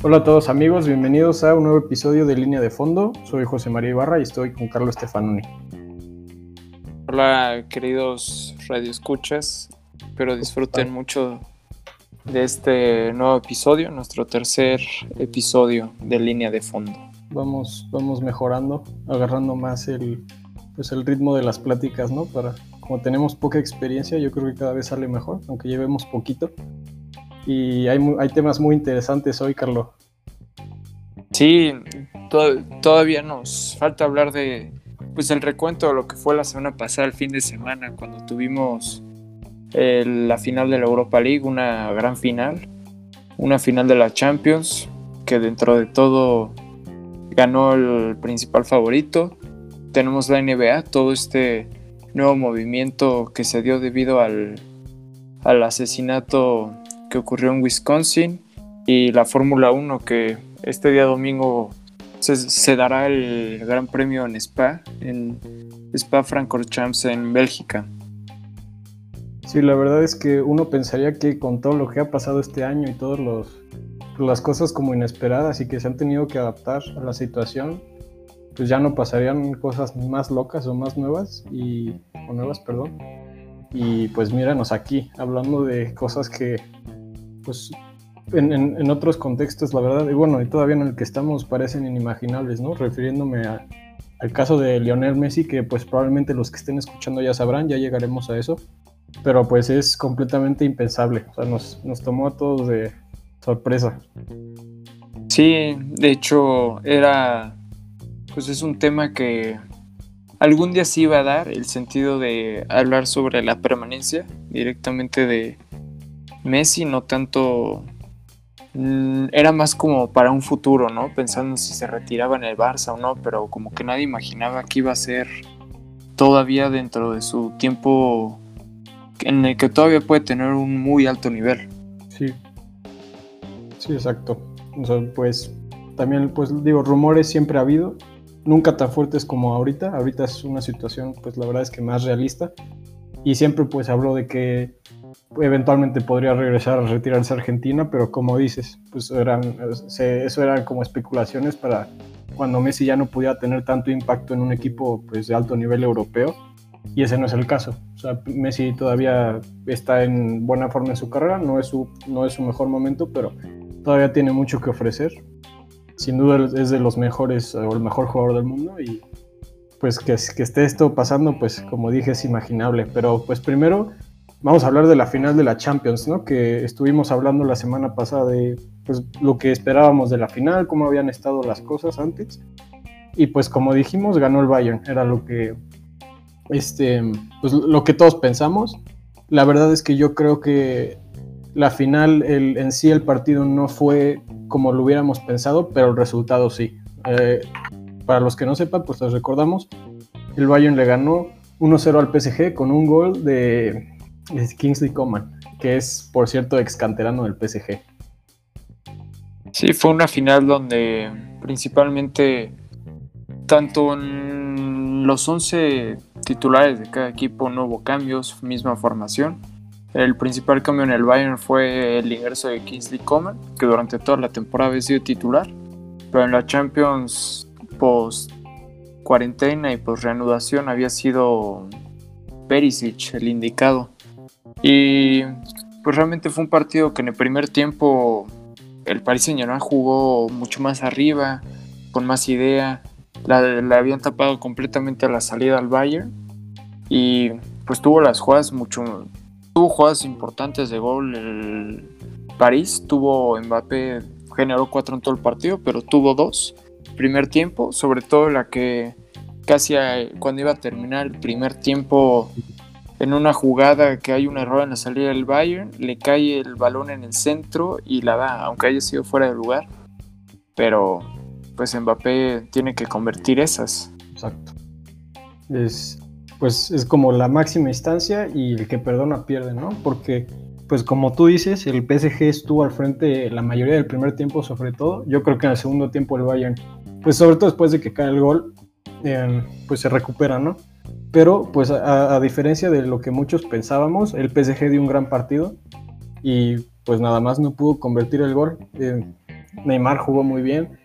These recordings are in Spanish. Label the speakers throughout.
Speaker 1: Hola a todos amigos, bienvenidos a un nuevo episodio de Línea de Fondo. Soy José María Ibarra y estoy con Carlos Stefanoni.
Speaker 2: Hola queridos radioescuchas, espero disfruten mucho de este nuevo episodio, nuestro tercer episodio de Línea de Fondo.
Speaker 1: Vamos, vamos mejorando, agarrando más el, pues el ritmo de las pláticas, ¿no? Para, como tenemos poca experiencia, yo creo que cada vez sale mejor, aunque llevemos poquito. Y hay, hay temas muy interesantes hoy, Carlos.
Speaker 2: Sí, todavía nos falta hablar de pues el recuento de lo que fue la semana pasada, el fin de semana, cuando tuvimos la final de la Europa League, una gran final, una final de la Champions, que dentro de todo ganó el principal favorito. Tenemos la NBA, todo este nuevo movimiento que se dio debido al, al asesinato que ocurrió en Wisconsin y la Fórmula 1 que este día domingo se, dará el Gran Premio en Spa, en Spa Francorchamps en Bélgica.
Speaker 1: Sí, la verdad es que uno pensaría que con todo lo que ha pasado este año y todas las cosas como inesperadas y que se han tenido que adaptar a la situación, pues ya no pasarían cosas más locas o más nuevas y o nuevas, perdón. Y pues míranos aquí hablando de cosas que pues en, otros contextos, la verdad, y bueno, y todavía en el que estamos parecen inimaginables, ¿no? Refiriéndome al caso de Lionel Messi, que pues probablemente los que estén escuchando ya sabrán, ya llegaremos a eso, pero pues es completamente impensable, o sea, nos, nos tomó a todos de sorpresa.
Speaker 2: Sí, de hecho, era, pues es un tema que algún día sí iba a dar, el sentido de hablar sobre la permanencia directamente de Messi, no tanto Mm, era más como para un futuro, ¿no? Pensando si se retiraba en el Barça o no, pero como que nadie imaginaba que iba a ser todavía dentro de su tiempo en el que todavía puede tener un muy alto nivel.
Speaker 1: Sí, sí, exacto. O pues también, pues digo, rumores siempre ha habido, nunca tan fuertes como ahorita. Ahorita es una situación, pues la verdad es que más realista. Y siempre pues habló de que eventualmente podría regresar a retirarse a Argentina, pero como dices, pues eran, eso eran como especulaciones para cuando Messi ya no pudiera tener tanto impacto en un equipo pues, de alto nivel europeo, y ese no es el caso. O sea, Messi todavía está en buena forma en su carrera, no es su, no es su mejor momento, pero todavía tiene mucho que ofrecer. Sin duda es de los mejores o el mejor jugador del mundo y pues que, que esté esto pasando, pues como dije, es imaginable. Pero pues primero vamos a hablar de la final de la Champions, ¿no? Que estuvimos hablando la semana pasada de pues, lo que esperábamos de la final, cómo habían estado las cosas antes. Y pues como dijimos, ganó el Bayern, era lo que, este, pues, lo que todos pensamos. La verdad es que yo creo que la final, el, en sí el partido no fue como lo hubiéramos pensado, pero el resultado sí. Eh, para los que no sepan, pues les recordamos, el Bayern le ganó 1-0 al PSG con un gol de es Kingsley Coman, que es, por cierto, ex canterano del PSG.
Speaker 2: Sí, fue una final donde principalmente tanto en los 11 titulares de cada equipo no hubo cambios, misma formación. El principal cambio en el Bayern fue el ingreso de Kingsley Coman, que durante toda la temporada había sido titular, pero en la Champions post cuarentena y post reanudación había sido Perisic el indicado. Y pues realmente fue un partido que en el primer tiempo el Paris Saint Germain jugó mucho más arriba, con más idea. La, habían tapado completamente a la salida al Bayern. Y pues tuvo las jugadas mucho. Tuvo jugadas importantes de gol. El París tuvo Mbappé, generó cuatro en todo el partido, pero tuvo dos. Primer tiempo, sobre todo la que casi cuando iba a terminar el primer tiempo en una jugada que hay un error en la salida del Bayern, le cae el balón en el centro y la da, aunque haya sido fuera de lugar. Pero pues Mbappé tiene que convertir esas.
Speaker 1: Exacto. Es, pues es como la máxima instancia y el que perdona pierde, ¿no? Porque pues como tú dices, el PSG estuvo al frente la mayoría del primer tiempo sobre todo. Yo creo que en el segundo tiempo el Bayern, pues sobre todo después de que cae el gol, eh, pues se recupera, ¿no? Pero, pues, a, diferencia de lo que muchos pensábamos, el PSG dio un gran partido y, pues, nada más no pudo convertir el gol. Eh, Neymar jugó muy bien,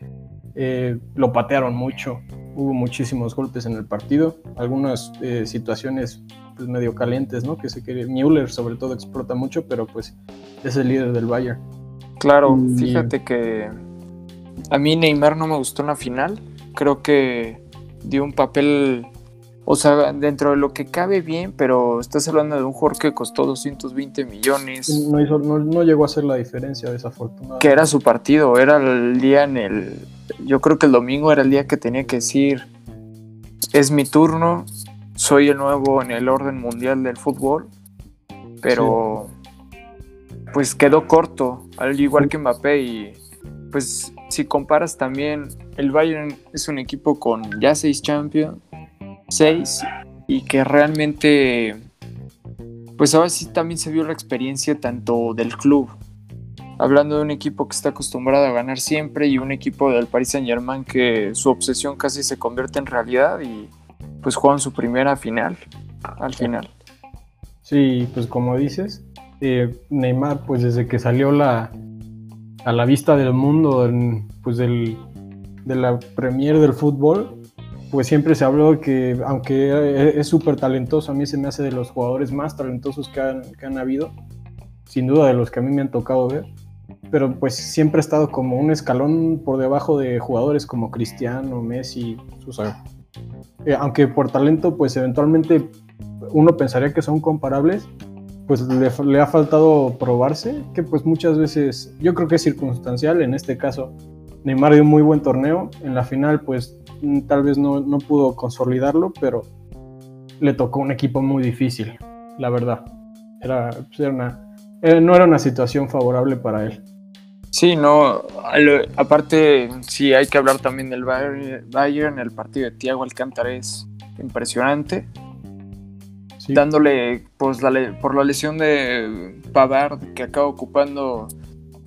Speaker 1: eh, lo patearon mucho, hubo muchísimos golpes en el partido, algunas eh, situaciones pues, medio calientes, ¿no? Que se quiere, Müller sobre todo explota mucho, pero pues es el líder del Bayern.
Speaker 2: Claro, fíjate que a mí Neymar no me gustó en la final, creo que dio un papel o sea, dentro de lo que cabe bien, pero estás hablando de un jugador que costó 220 millones.
Speaker 1: No, no, llegó a ser la diferencia, desafortunadamente.
Speaker 2: Que era su partido, era el día en el... Yo creo que el domingo era el día que tenía que decir, es mi turno, soy el nuevo en el orden mundial del fútbol, pero pues quedó corto, al igual que Mbappé y pues si comparas también, el Bayern es un equipo con ya seis Champions 6 y que realmente, pues ahora sí también se vio la experiencia tanto del club, hablando de un equipo que está acostumbrado a ganar siempre y un equipo del Paris Saint Germain que su obsesión casi se convierte en realidad y pues juegan su primera final al final.
Speaker 1: Sí, pues como dices, eh, Neymar pues desde que salió la, a la vista del mundo, pues del, de la premier del fútbol, pues siempre se habló que, aunque es súper talentoso, a mí se me hace de los jugadores más talentosos que han, que han habido, sin duda de los que a mí me han tocado ver, pero pues siempre ha estado como un escalón por debajo de jugadores como Cristiano, Messi, o eh, aunque por talento, pues eventualmente uno pensaría que son comparables, pues le, le, ha faltado probarse, que pues muchas veces yo creo que es circunstancial, en este caso Neymar dio un muy buen torneo, en la final pues tal vez no, pudo consolidarlo, pero le tocó un equipo muy difícil, la verdad. Era, pues, una, eh, no era una situación favorable para él.
Speaker 2: Sí, no, aparte sí hay que hablar también del Bayern, el partido de Thiago Alcántara es impresionante. Dándole pues, por la lesión de Pavard que acaba ocupando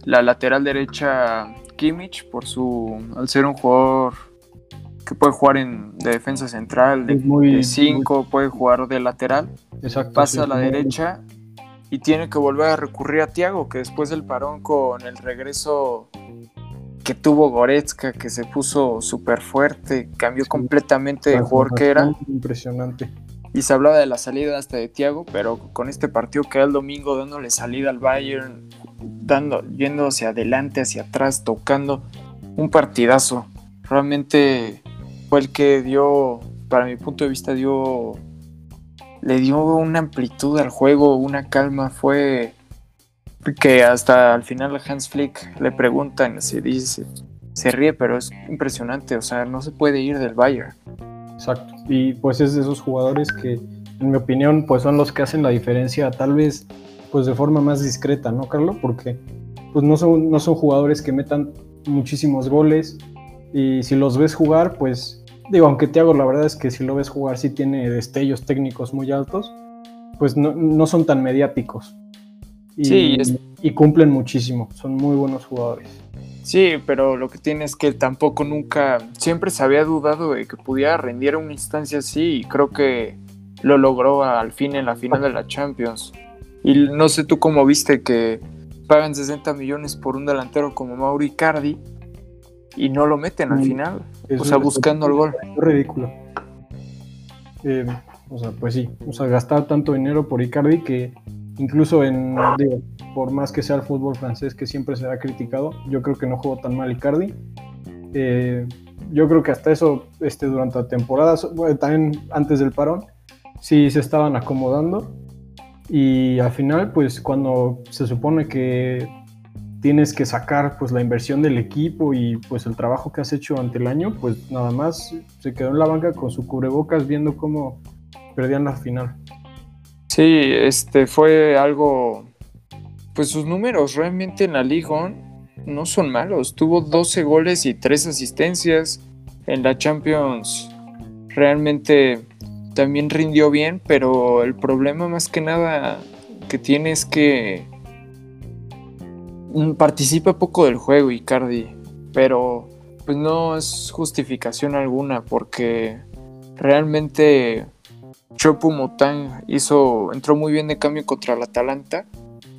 Speaker 2: la lateral derecha Kimmich por su al ser un jugador que puede jugar en, de defensa central, de 5, puede jugar de lateral. pasa a la derecha y tiene que volver a recurrir a Tiago, que después del parón con el regreso que tuvo Goretzka, que se puso súper fuerte, cambió completamente de jugador que era.
Speaker 1: Impresionante.
Speaker 2: Y se hablaba de la salida hasta de Tiago, pero con este partido que era el domingo dándole salida al Bayern, dando, yendo hacia adelante, hacia atrás, tocando un partidazo. Realmente fue el que dio, para mi punto de vista, dio, le dio una amplitud al juego, una calma, fue que hasta al final Hans Flick le preguntan, se dice, se ríe, pero es impresionante, o sea, no se puede ir del Bayern.
Speaker 1: Exacto, y pues es de esos jugadores que, en mi opinión, pues son los que hacen la diferencia, tal vez, pues de forma más discreta, ¿no, Carlos? Porque pues no son, no son jugadores que metan muchísimos goles, y si los ves jugar, pues digo, aunque Thiago la verdad es que si lo ves jugar sí tiene destellos técnicos muy altos, pues no, son tan mediáticos. Y, sí, y cumplen muchísimo, son muy buenos jugadores.
Speaker 2: Sí, pero lo que tiene es que tampoco nunca, siempre se había dudado de que pudiera rendir a una instancia así y creo que lo logró al fin en la final de la Champions. Y no sé tú cómo viste que pagan 60 millones por un delantero como Mauri Cardi y no lo meten al final. o sea, buscando el gol.
Speaker 1: Es ridículo. Eh, o sea, pues sí. O sea, gastar tanto dinero por Icardi que incluso en, digo, por más que sea el fútbol francés que siempre se ha criticado, yo creo que no jugó tan mal Icardi. Eh, yo creo que hasta eso, este, durante la temporada, también antes del parón, sí se estaban acomodando. Y al final, pues cuando se supone que tienes que sacar pues la inversión del equipo y pues el trabajo que has hecho ante el año, pues nada más se quedó en la banca con su cubrebocas viendo cómo perdían la final.
Speaker 2: Sí, este fue algo pues sus números realmente en la Liga no son malos. Tuvo 12 goles y 3 asistencias en la Champions. Realmente también rindió bien, pero el problema más que nada que tiene es que participa poco del juego Icardi, pero pues no es justificación alguna porque realmente Chopu Mutang hizo, entró muy bien de cambio contra el Atalanta,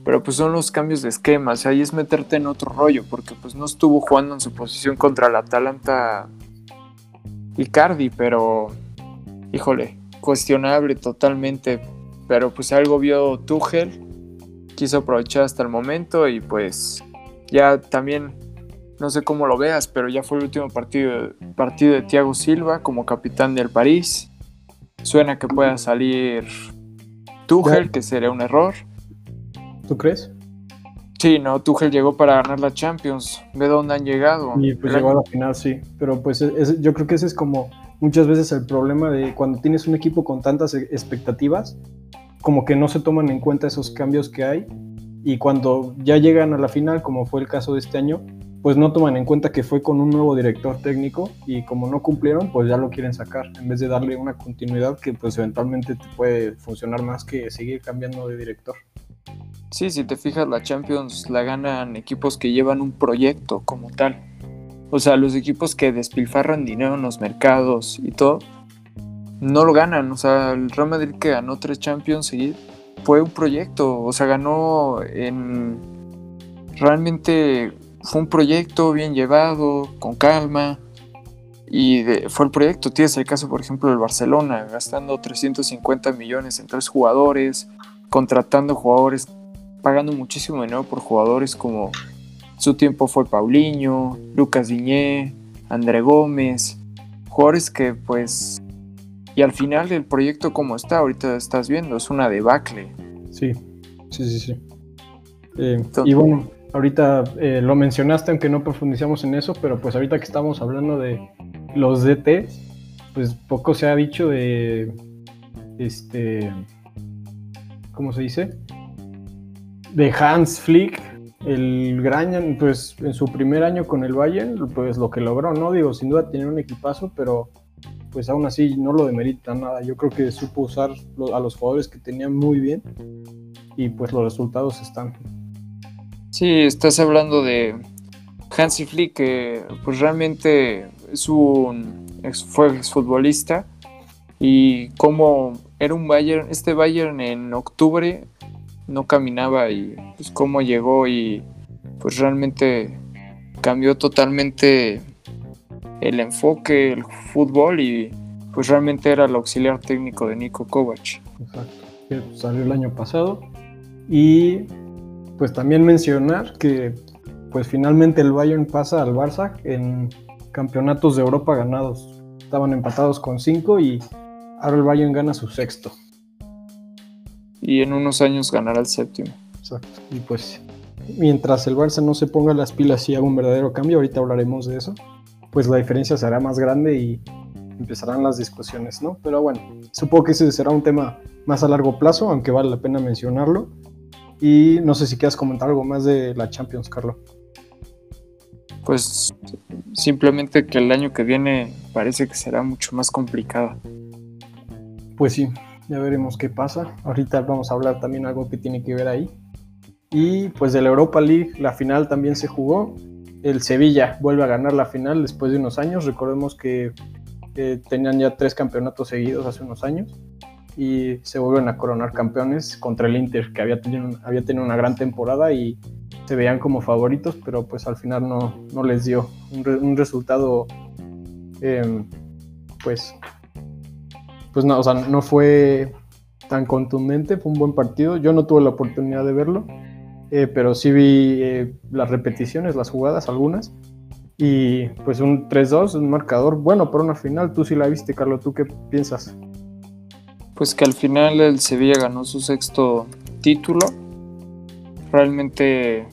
Speaker 2: pero pues son los cambios de esquemas, ahí es meterte en otro rollo, porque pues no estuvo jugando en su posición contra el Atalanta Icardi, pero híjole, cuestionable totalmente, pero pues algo vio Tuchel, quiso aprovechar hasta el momento y pues ya también no sé cómo lo veas, pero ya fue el último partido, partido de Thiago Silva como capitán del París. Suena que pueda salir Tuchel, que sería un error.
Speaker 1: ¿Tú crees?
Speaker 2: Sí, no, Tuchel llegó para ganar la Champions. Ve dónde han llegado.
Speaker 1: Y pues llegó a la final, sí. Pero pues yo creo que ese es como muchas veces el problema de cuando tienes un equipo con tantas e-, expectativas, como que no se toman en cuenta esos cambios que hay. Y cuando ya llegan a la final, como fue el caso de este año, pues no toman en cuenta que fue con un nuevo director técnico y como no cumplieron, pues ya lo quieren sacar, en vez de darle una continuidad que pues eventualmente te puede funcionar más que seguir cambiando de director.
Speaker 2: Sí, si te fijas, la Champions la ganan equipos que llevan un proyecto como tal. O sea, los equipos que despilfarran dinero en los mercados y todo, no lo ganan. O sea, el Real Madrid que ganó tres Champions fue un proyecto. O sea, ganó en realmente fue un proyecto bien llevado, con calma. Y fue el proyecto. Tienes el caso, por ejemplo, del Barcelona, gastando 350 millones en tres jugadores, contratando jugadores, pagando muchísimo dinero por jugadores como su tiempo fue Paulinho, Lucas Diñé, André Gómez, jugadores que pues... Y al final el proyecto como está, ahorita estás viendo, es una debacle.
Speaker 1: Sí, sí, sí, sí. Eh, y bueno, ahorita eh, lo mencionaste, aunque no profundizamos en eso, pero pues ahorita que estamos hablando de los DTs, pues poco se ha dicho de este, ¿cómo se dice? De Hans Flick, el gran, pues en su primer año con el Bayern, pues lo que logró, ¿no? Digo, sin duda tiene un equipazo, pero pues aún así no lo demerita nada. Yo creo que supo usar a los jugadores que tenían muy bien y pues los resultados están.
Speaker 2: Sí, estás hablando de Hansi Flick, que pues realmente es un fue exfutbolista y como era un Bayern, este Bayern en octubre no caminaba y pues cómo llegó y pues realmente cambió totalmente el enfoque, el fútbol y pues realmente era el auxiliar técnico de Nico Kovac.
Speaker 1: Exacto, salió el año pasado y pues también mencionar que pues finalmente el Bayern pasa al Barça en campeonatos de Europa ganados. Estaban empatados con cinco y ahora el Bayern gana su sexto.
Speaker 2: Y en unos años ganará el séptimo.
Speaker 1: Exacto. Y pues mientras el Barça no se ponga las pilas y haga un verdadero cambio, ahorita hablaremos de eso, pues la diferencia será más grande y empezarán las discusiones, ¿no? Pero bueno, supongo que ese será un tema más a largo plazo, aunque vale la pena mencionarlo. Y no sé si quieras comentar algo más de la Champions, Carlos.
Speaker 2: Pues simplemente que el año que viene parece que será mucho más complicado.
Speaker 1: Pues sí, ya veremos qué pasa. Ahorita vamos a hablar también algo que tiene que ver ahí. Y pues de la Europa League, la final también se jugó. El Sevilla vuelve a ganar la final después de unos años. Recordemos que tenían ya tres campeonatos seguidos hace unos años y se vuelven a coronar campeones contra el Inter, que había tenido, una gran temporada y se veían como favoritos, pero pues al final no, no les dio un, resultado, em, pues, pues no, o sea, no fue tan contundente, fue un buen partido. Yo no tuve la oportunidad de verlo, eh, pero sí vi eh, las repeticiones, las jugadas, algunas. Y pues un 3-2, un marcador bueno para una final. Tú sí la viste, Carlos, ¿tú qué piensas?
Speaker 2: pues que al final el Sevilla ganó su sexto título. Realmente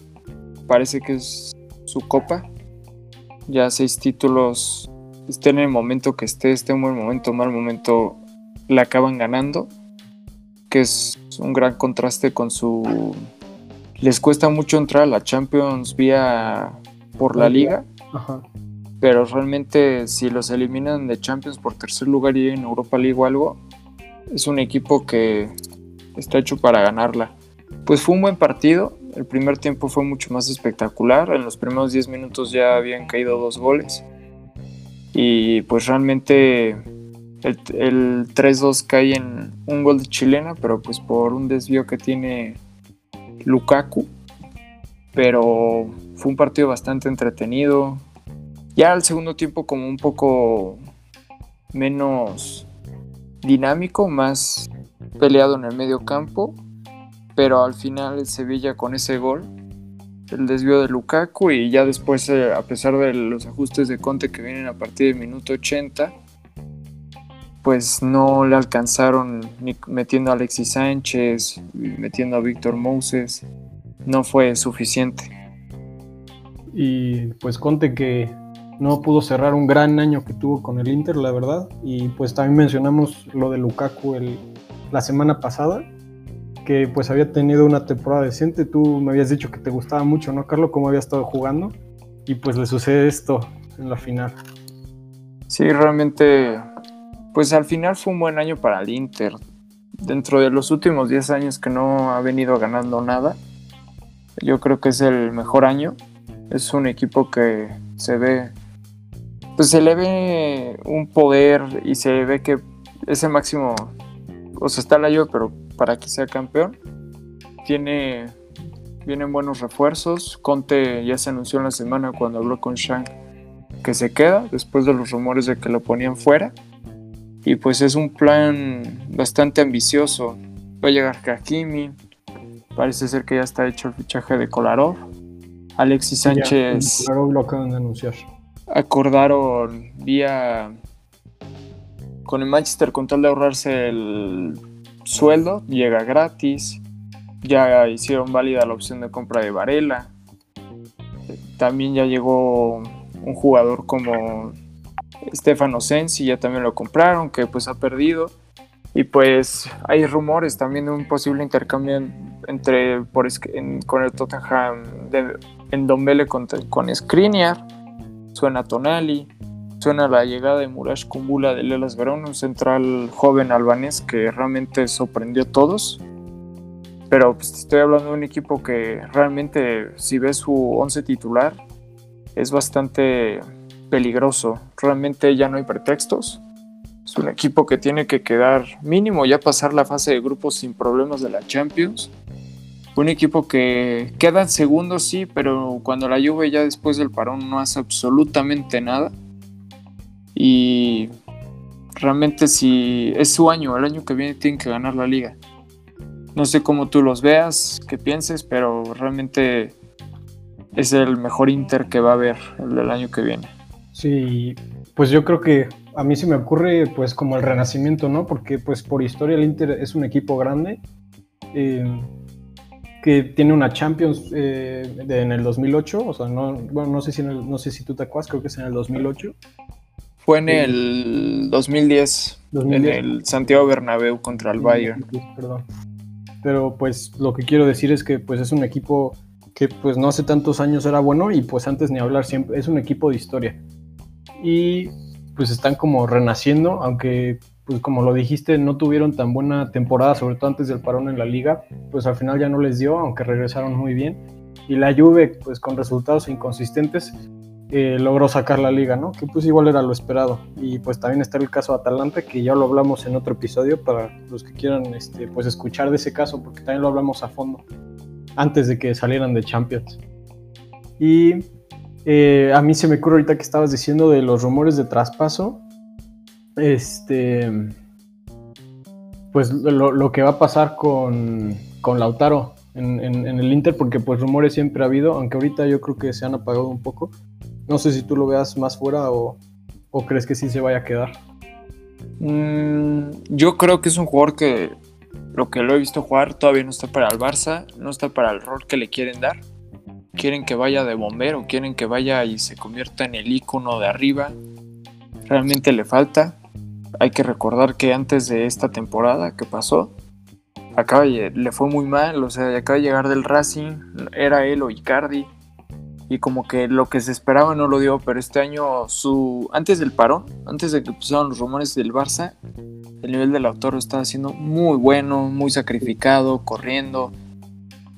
Speaker 2: parece que es su copa. Ya seis títulos, esté en el momento que esté, esté en buen momento, mal momento, la acaban ganando. Que es un gran contraste con su... Les cuesta mucho entrar a la Champions vía por la liga. Pero realmente si los eliminan de Champions por tercer lugar y en Europa League o algo, es un equipo que está hecho para ganarla. Pues fue un buen partido, el primer tiempo fue mucho más espectacular, en los primeros 10 minutos ya habían caído dos goles. Y pues realmente el, el 3-2 cae en un gol de chilena, pero pues por un desvío que tiene Lukaku, pero fue un partido bastante entretenido. Ya al segundo tiempo como un poco menos dinámico, más peleado en el medio campo, pero al final el Sevilla con ese gol, el desvío de Lukaku y ya después, eh, a pesar de los ajustes de Conte que vienen a partir del minuto 80, pues no le alcanzaron ni metiendo a Alexis Sánchez, metiendo a Víctor Moses, no fue suficiente.
Speaker 1: Y pues Conte que no pudo cerrar un gran año que tuvo con el Inter, la verdad. Y pues también mencionamos lo de Lukaku el, la semana pasada, que pues había tenido una temporada decente. Tú me habías dicho que te gustaba mucho, ¿no, Carlos? Cómo había estado jugando. Y pues le sucede esto en la final.
Speaker 2: Sí, realmente, pues al final fue un buen año para el Inter. Dentro de los últimos 10 años que no ha venido ganando nada, yo creo que es el mejor año. Es un equipo que se ve pues se le ve un poder y se ve que ese máximo, o sea, está la lluvia, pero para que sea campeón, tiene, vienen buenos refuerzos. Conte ya se anunció en la semana cuando habló con Shang que se queda, después de los rumores de que lo ponían fuera. Y pues es un plan bastante ambicioso. Va a llegar Hakimi, parece ser que ya está hecho el fichaje de Kolarov. Alexis Sánchez.
Speaker 1: Kolarov lo acaban de anunciar
Speaker 2: acordaron vía con el Manchester con tal de ahorrarse el sueldo, llega gratis. Ya hicieron válida la opción de compra de Varela. También ya llegó un jugador como Stefano Sensi, ya también lo compraron, que pues ha perdido. Y pues hay rumores también de un posible intercambio entre por, con el Tottenham de, en Dombele con, con Skriniar suena Tonali, suena la llegada de Murash Kumbula de Lelas Verón, un central joven albanés que realmente sorprendió a todos. Pero pues, estoy hablando de un equipo que realmente, si ves su once titular, es bastante peligroso. Realmente ya no hay pretextos. Es un equipo que tiene que quedar mínimo ya pasar la fase de grupos sin problemas de la Champions un equipo que queda en segundo, sí, pero cuando la Juve ya después del parón no hace absolutamente nada. Y realmente si es su año, el año que viene tienen que ganar la liga. No sé cómo tú los veas, qué pienses, pero realmente es el mejor Inter que va a haber el del año que viene.
Speaker 1: Sí, pues yo creo que a mí se me ocurre pues como el renacimiento, ¿no? Porque pues por historia el Inter es un equipo grande. Eh, que tiene una Champions eh, en el 2008, o sea, no, bueno, no sé, si no sé si tú te acuerdas, creo que es en el 2008.
Speaker 2: Fue en el 2010, en el Santiago Bernabéu contra el Bayern.
Speaker 1: Perdón. Pero pues lo que quiero decir es que pues es un equipo que pues no hace tantos años era bueno y pues antes ni hablar siempre, es un equipo de historia. Y pues están como renaciendo, aunque pues como lo dijiste, no tuvieron tan buena temporada, sobre todo antes del parón en la liga, pues al final ya no les dio, aunque regresaron muy bien. Y la Juve, pues con resultados inconsistentes, eh, logró sacar la liga, ¿no? Que pues igual era lo esperado. Y pues también está el caso de Atalanta, que ya lo hablamos en otro episodio para los que quieran este, pues escuchar de ese caso, porque también lo hablamos a fondo, antes de que salieran de Champions. Y eh, a mí se me ocurre ahorita que estabas diciendo de los rumores de traspaso, este, pues lo, que va a pasar con, Lautaro en, el Inter, porque pues rumores siempre ha habido, aunque ahorita yo creo que se han apagado un poco. No sé si tú lo veas más fuera o, crees que sí se vaya a quedar.
Speaker 2: Mm, yo creo que es un jugador que lo que lo he visto jugar todavía no está para el Barça, no está para el rol que le quieren dar. Quieren que vaya de bombero, quieren que vaya y se convierta en el icono de arriba. Realmente le falta. Hay que recordar que antes de esta temporada que pasó, acaba le fue muy mal, o sea, acaba de llegar del Racing, era él o Icardi, y como que lo que se esperaba no lo dio, pero este año su antes del parón, antes de que empezaron los rumores del Barça, el nivel del autor estaba siendo muy bueno, muy sacrificado, corriendo,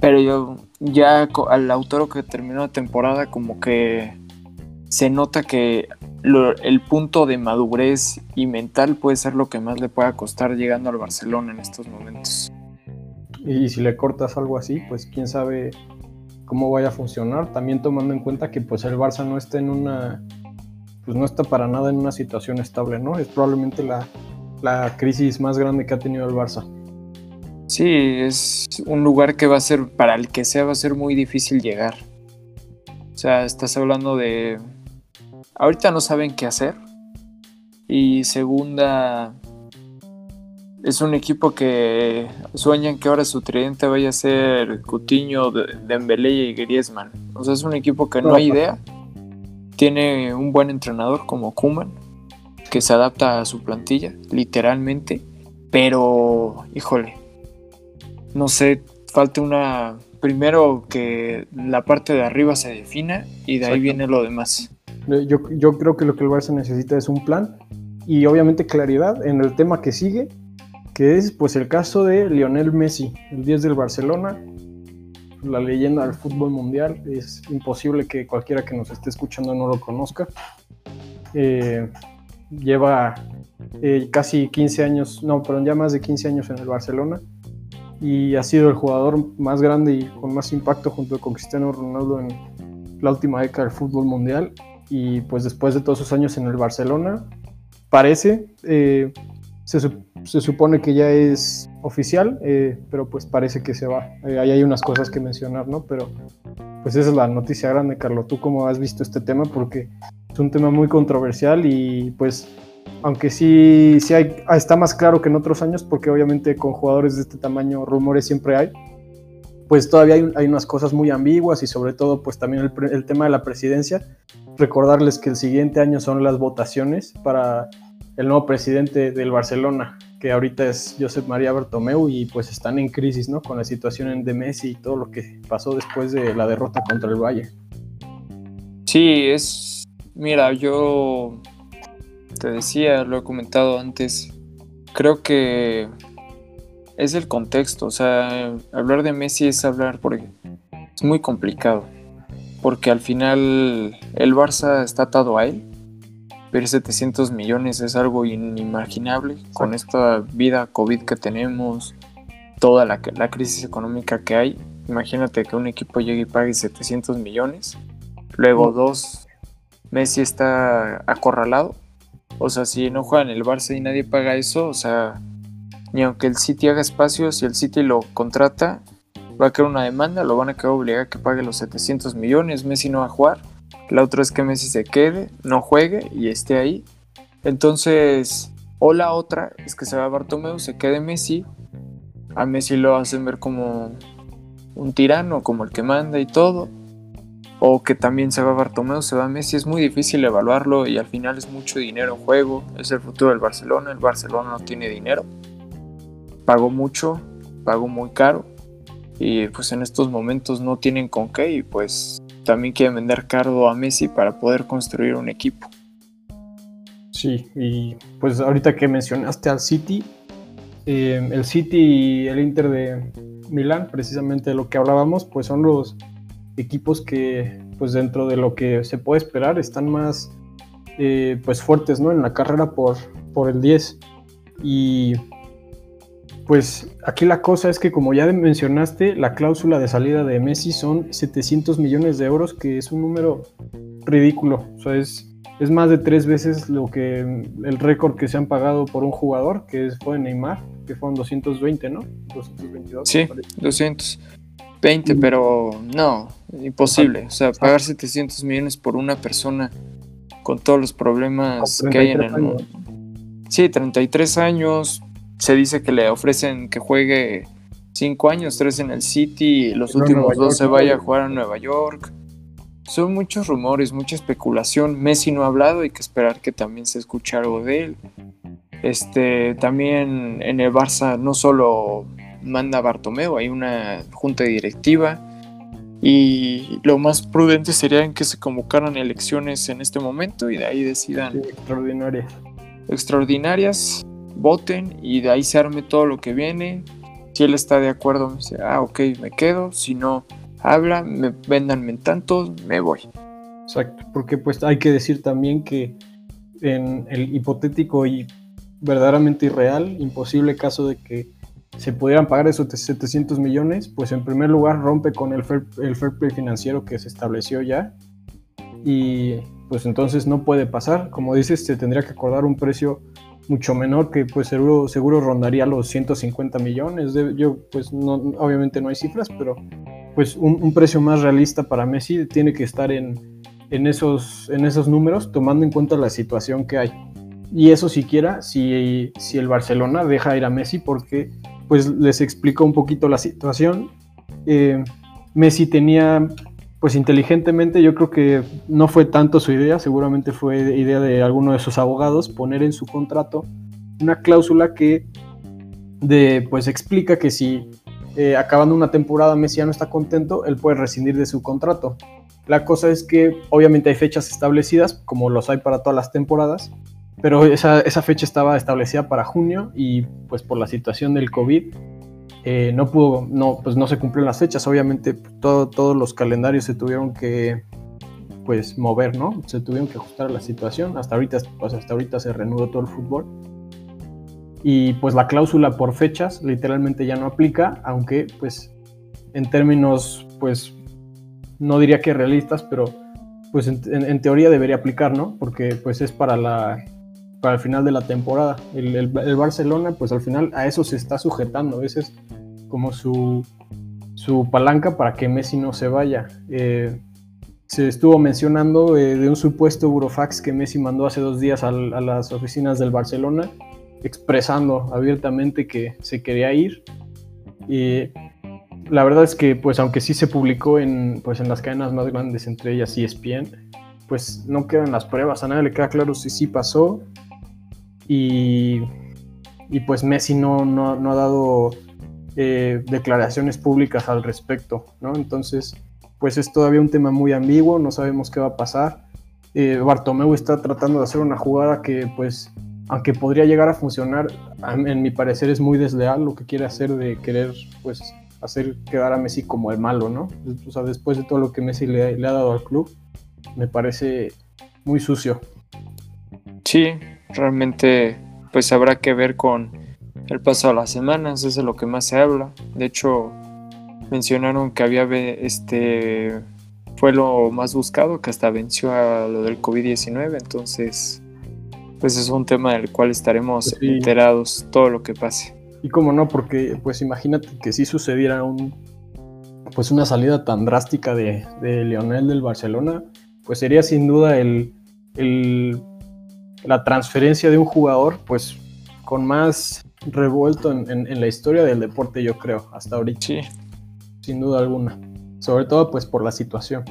Speaker 2: pero yo ya al autor que terminó la temporada como que se nota que el punto de madurez y mental puede ser lo que más le pueda costar llegando al Barcelona en estos momentos.
Speaker 1: y si le cortas algo así, pues quién sabe cómo vaya a funcionar. También tomando en cuenta que pues el Barça no está en una, pues no está para nada en una situación estable, ¿no? Es probablemente la, la crisis más grande que ha tenido el Barça.
Speaker 2: Sí, es un lugar que va a ser, para el que sea, va a ser muy difícil llegar. O sea, estás hablando de... Ahorita no saben qué hacer. Y segunda, es un equipo que sueñan que ahora su tridente vaya a ser Cutiño, Dembélé y Griezmann. O sea, es un equipo que no hay idea. Tiene un buen entrenador como Kuman, que se adapta a su plantilla, literalmente. Pero, híjole, no sé, falta una... Primero que la parte de arriba se defina y de ahí viene lo demás.
Speaker 1: Yo, yo creo que lo que el Barça necesita es un plan y obviamente claridad en el tema que sigue, que es pues el caso de Lionel Messi, el 10 del Barcelona, la leyenda del fútbol mundial. Es imposible que cualquiera que nos esté escuchando no lo conozca. Eh, lleva eh, casi 15 años, no, perdón, ya más de 15 años en el Barcelona y ha sido el jugador más grande y con más impacto junto con Cristiano Ronaldo en la última década del fútbol mundial. Y pues después de todos esos años en el Barcelona, parece, eh, se, supone que ya es oficial, eh, pero pues parece que se va. Eh, ahí hay unas cosas que mencionar, ¿no? Pero pues esa es la noticia grande, Carlos. ¿Tú cómo has visto este tema? Porque es un tema muy controversial y pues aunque sí, sí hay, ah, está más claro que en otros años, porque obviamente con jugadores de este tamaño rumores siempre hay, pues todavía hay, unas cosas muy ambiguas y sobre todo pues también el, tema de la presidencia. Recordarles que el siguiente año son las votaciones para el nuevo presidente del Barcelona, que ahorita es Josep María Bertomeu y pues están en crisis, ¿no? Con la situación de Messi y todo lo que pasó después de la derrota contra el Valle.
Speaker 2: Sí, es, mira, yo te decía, lo he comentado antes, creo que es el contexto, o sea, hablar de Messi es hablar porque es muy complicado, porque al final el Barça está atado a él, pero 700 millones es algo inimaginable con esta vida COVID que tenemos, toda la, la crisis económica que hay. Imagínate que un equipo llegue y pague 700 millones, luego dos, Messi está acorralado o sea, si no juega en el Barça y nadie paga eso, o sea, ni aunque el City haga espacio, si el City lo contrata, va a quedar una demanda, lo van a quedar obligado a que pague los 700 millones, Messi no va a jugar. La otra es que Messi se quede, no juegue y esté ahí. Entonces, o la otra es que se va a Bartomeu, se quede Messi. A Messi lo hacen ver como un tirano, como el que manda y todo o que también se va Bartomeu, se va Messi, es muy difícil evaluarlo y al final es mucho dinero en juego, es el futuro del Barcelona, el Barcelona no tiene dinero, pagó mucho, pagó muy caro y pues en estos momentos no tienen con qué y pues también quieren vender caro a Messi para poder construir un equipo.
Speaker 1: Sí, y pues ahorita que mencionaste al City, eh, el City y el Inter de Milán, precisamente de lo que hablábamos, pues son los equipos que, pues dentro de lo que se puede esperar, están más eh, pues fuertes, ¿no? En la carrera por, por el 10. Y pues aquí la cosa es que como ya mencionaste, la cláusula de salida de Messi son 700 millones de euros, que es un número ridículo. O sea, es, es más de tres veces lo que el récord que se han pagado por un jugador, que fue Neymar, que fueron 220, ¿no? 222.
Speaker 2: Sí, 200. 20, pero no, imposible. O sea, pagar 700 millones por una persona con todos los problemas que hay en el mundo. Sí, 33 años. Se dice que le ofrecen que juegue 5 años, 3 en el City, los últimos dos se vaya a jugar a Nueva York. Son muchos rumores, mucha especulación. Messi no ha hablado, hay que esperar que también se escuche algo de él. Este, también en el Barça no solo manda Bartomeu, hay una junta directiva y lo más prudente sería que se convocaran elecciones en este momento y de ahí decidan
Speaker 1: extraordinarias.
Speaker 2: Extraordinarias, voten y de ahí se arme todo lo que viene. Si él está de acuerdo, me dice, ah, ok, me quedo. Si no, habla, me vendanme en tanto, me voy.
Speaker 1: Exacto, porque pues hay que decir también que en el hipotético y verdaderamente irreal, imposible caso de que se pudieran pagar esos 700 millones, pues en primer lugar rompe con el fair, play financiero que se estableció ya y pues entonces no puede pasar. Como dices, se tendría que acordar un precio mucho menor que pues seguro, seguro rondaría los 150 millones. yo pues no, obviamente no hay cifras, pero pues un, precio más realista para Messi tiene que estar en, en, esos, en esos números tomando en cuenta la situación que hay. Y eso siquiera si, si el Barcelona deja ir a Messi porque pues les explico un poquito la situación. Eh, Messi tenía pues inteligentemente yo creo que no fue tanto su idea, seguramente fue idea de alguno de sus abogados poner en su contrato una cláusula que de, pues explica que si eh, acabando una temporada Messi ya no está contento, él puede rescindir de su contrato. La cosa es que obviamente hay fechas establecidas, como los hay para todas las temporadas, pero esa, esa fecha estaba establecida para junio y pues por la situación del COVID eh, no pudo, no, pues no se cumplieron las fechas. Obviamente todo, todos los calendarios se tuvieron que pues mover, ¿no? Se tuvieron que ajustar a la situación. Hasta ahorita, pues hasta ahorita se reanudó todo el fútbol. Y pues la cláusula por fechas literalmente ya no aplica, aunque pues en términos pues no diría que realistas, pero pues en, teoría debería aplicar, ¿no? Porque pues es para la para el final de la temporada. El, el, Barcelona pues al final a eso se está sujetando. Ese es como su, su palanca para que Messi no se vaya. Eh, se estuvo mencionando eh, de un supuesto burofax que Messi mandó hace dos días a, las oficinas del Barcelona, expresando abiertamente que se quería ir. Y la verdad es que, pues, aunque sí se publicó en, pues, en las cadenas más grandes, entre ellas ESPN, pues no quedan las pruebas. A nadie le queda claro si sí pasó. Y, y pues Messi no, no, no ha dado eh, declaraciones públicas al respecto, ¿no? Entonces, pues es todavía un tema muy ambiguo, no sabemos qué va a pasar. Eh, Bartomeu está tratando de hacer una jugada que, pues, aunque podría llegar a funcionar, en mi parecer es muy desleal lo que quiere hacer de querer, pues, hacer quedar a Messi como el malo, ¿no? O sea, después de todo lo que Messi le, le ha dado al club, me parece muy sucio.
Speaker 2: Sí, realmente, pues habrá que ver con el paso de las semanas, eso es lo que más se habla. De hecho, mencionaron que había este fue lo más buscado, que hasta venció a lo del COVID-19, entonces pues es un tema del cual estaremos enterados todo lo que pase.
Speaker 1: Y cómo no, porque pues imagínate que si sucediera un pues una salida tan drástica de, de Lionel del Barcelona, pues sería sin duda el, el, la transferencia de un jugador pues con más revuelto en, la historia del deporte, yo creo, hasta ahorita. Sí. Sin duda alguna. Sobre todo, pues, por la situación.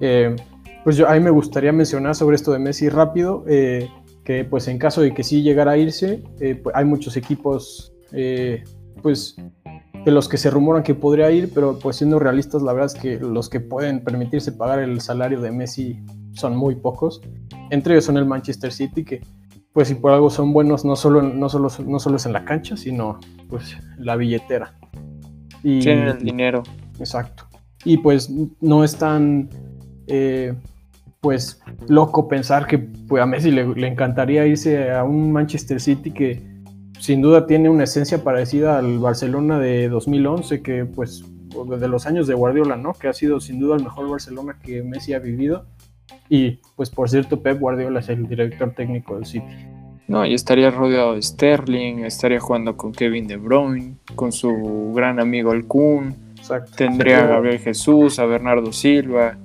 Speaker 1: Eh, pues yo, a mí me gustaría mencionar sobre esto de Messi rápido, eh, que pues en caso de que sí llegara a irse, eh, pues, hay muchos equipos, pues, de los que se rumoran que podría ir, pero pues siendo realistas, la verdad es que los que pueden permitirse pagar el salario de Messi son muy pocos. Entre ellos son el Manchester City, que pues si por algo son buenos, no solo, no solo, no solo es en la cancha, sino pues la billetera.
Speaker 2: Y, Tienen el dinero.
Speaker 1: Exacto. Y pues no es tan eh, pues loco pensar que pues, a Messi le, encantaría irse a un Manchester City que sin duda tiene una esencia parecida al Barcelona de 2011, que pues de los años de Guardiola, ¿no? Que ha sido sin duda el mejor Barcelona que Messi ha vivido y pues por cierto, Pep Guardiola es el director técnico del City.
Speaker 2: No, y estaría rodeado de Sterling, estaría jugando con Kevin De Bruyne, con su gran amigo el Kun. Tendría a Gabriel Jesús, a Bernardo Silva.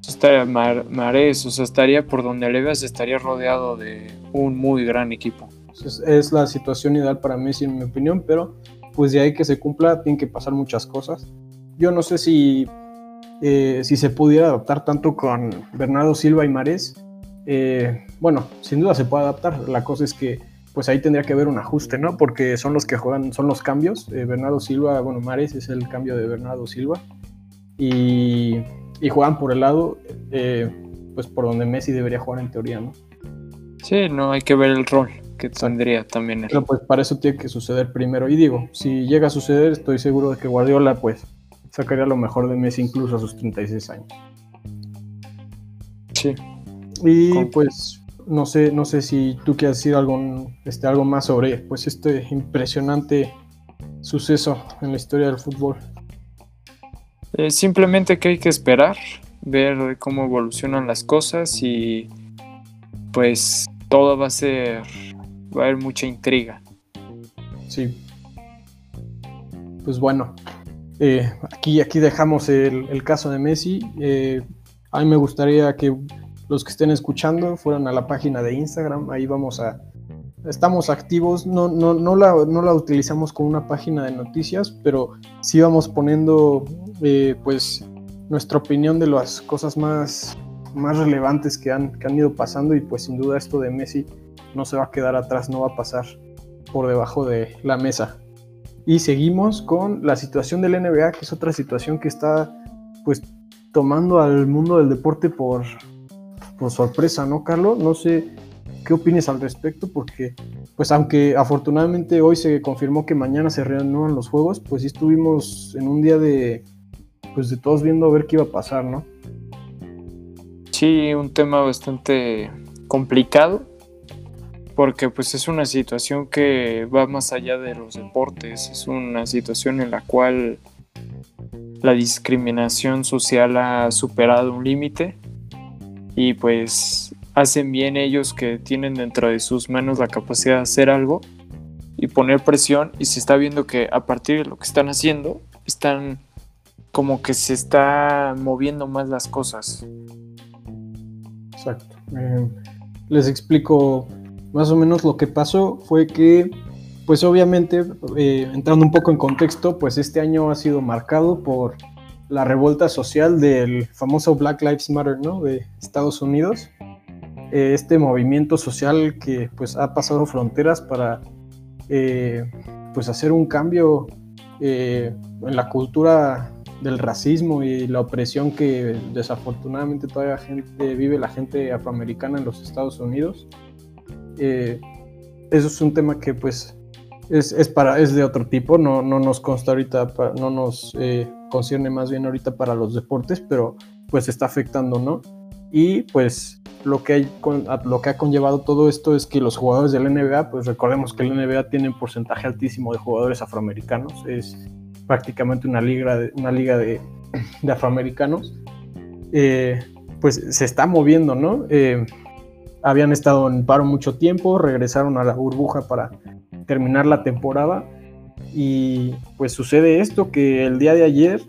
Speaker 2: Estaría Mar Mares, o sea, estaría por donde le veas, estaría rodeado de un muy gran equipo.
Speaker 1: Es, es la situación ideal para Messi, en mi opinión, pero pues de ahí que se cumpla, tienen que pasar muchas cosas. Yo no sé si eh, si se pudiera adaptar tanto con Bernardo Silva y Mares, eh, bueno, sin duda se puede adaptar. La cosa es que pues ahí tendría que haber un ajuste, ¿no? Porque son los que juegan, son los cambios. Eh, Bernardo Silva, bueno, Mares es el cambio de Bernardo Silva. Y, y juegan por el lado, pues por donde Messi debería jugar en teoría, ¿no?
Speaker 2: Sí, no, hay que ver el rol que tendría también.
Speaker 1: Pero pues para eso tiene que suceder primero. Y digo, si llega a suceder, estoy seguro de que Guardiola, pues sacaría lo mejor de Messi incluso a sus 36 años.
Speaker 2: Sí.
Speaker 1: Y pues no sé, no sé si tú quieres decir algo, este, algo más sobre pues este impresionante suceso en la historia del fútbol.
Speaker 2: Eh, simplemente que hay que esperar, ver cómo evolucionan las cosas y pues todo va a ser, va a haber mucha intriga.
Speaker 1: Sí. Pues bueno, eh, aquí, aquí dejamos el, caso de Messi. Eh, a mí me gustaría que los que estén escuchando fueran a la página de Instagram. Ahí vamos a. Estamos activos. No, no, no, la, no la utilizamos como una página de noticias, pero sí vamos poniendo eh, pues nuestra opinión de las cosas más, más relevantes que han, que han ido pasando. Y pues sin duda esto de Messi no se va a quedar atrás, no va a pasar por debajo de la mesa. Y seguimos con la situación del NBA, que es otra situación que está pues tomando al mundo del deporte por, por sorpresa, ¿no, Carlos? No sé qué opines al respecto, porque pues aunque afortunadamente hoy se confirmó que mañana se reanudan los juegos, pues sí estuvimos en un día de pues de todos viendo a ver qué iba a pasar, ¿no?
Speaker 2: Sí, un tema bastante complicado porque pues es una situación que va más allá de los deportes, es una situación en la cual la discriminación social ha superado un límite y pues hacen bien ellos que tienen dentro de sus manos la capacidad de hacer algo y poner presión y se está viendo que a partir de lo que están haciendo están como que se está moviendo más las cosas.
Speaker 1: Exacto. Eh, les explico más o menos lo que pasó fue que, pues obviamente, eh, entrando un poco en contexto, pues este año ha sido marcado por la revuelta social del famoso Black Lives Matter, ¿no? De Estados Unidos. Eh, este movimiento social que pues ha pasado fronteras para eh, pues hacer un cambio en la cultura del racismo y la opresión que desafortunadamente todavía gente, vive la gente afroamericana en los Estados Unidos. Eh, eso es un tema que pues es, para, es de otro tipo, no, no nos consta ahorita, no nos eh, concierne más bien ahorita para los deportes, pero pues está afectando, ¿no? Y pues lo que, hay lo que ha conllevado todo esto es que los jugadores del NBA, pues recordemos que el NBA tiene un porcentaje altísimo de jugadores afroamericanos, es prácticamente una liga de, una liga de, afroamericanos, eh, pues se está moviendo, ¿no? Habían estado en paro mucho tiempo, regresaron a la burbuja para terminar la temporada y pues sucede esto que el día de ayer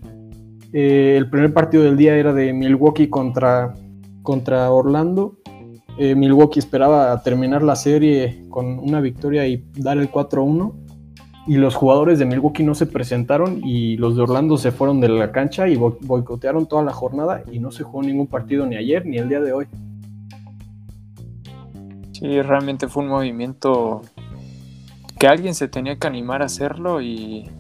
Speaker 1: eh, el primer partido del día era de Milwaukee contra, contra Orlando. Eh, Milwaukee esperaba terminar la serie con una victoria y dar el 4-1 y los jugadores de Milwaukee no se presentaron y los de Orlando se fueron de la cancha y boicotearon toda la jornada y no se jugó ningún partido ni ayer ni el día de hoy.
Speaker 2: Sí, realmente fue un movimiento que alguien se tenía que animar a hacerlo y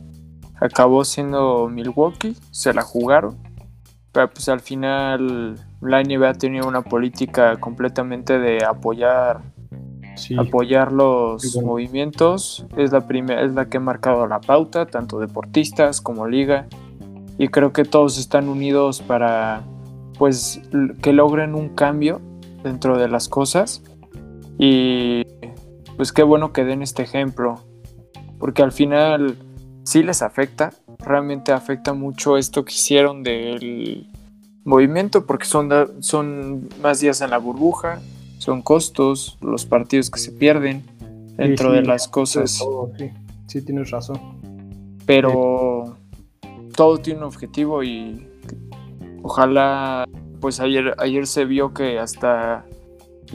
Speaker 2: acabó siendo Milwaukee, se la jugaron, pero pues al final la NBA tenía una política completamente de apoyar apoyar los movimientos, es la primera es la que ha marcado la pauta, tanto deportistas como liga. Y creo que todos están unidos para pues que logren un cambio dentro de las cosas y pues qué bueno que den este ejemplo, porque al final sí les afecta, realmente afecta mucho esto que hicieron del movimiento, porque son, son más días en la burbuja, son costos, los partidos que se pierden dentro de las cosas.
Speaker 1: sí. sí, tienes razón.
Speaker 2: Pero todo tiene un objetivo y ojalá, pues ayer, ayer se vio que hasta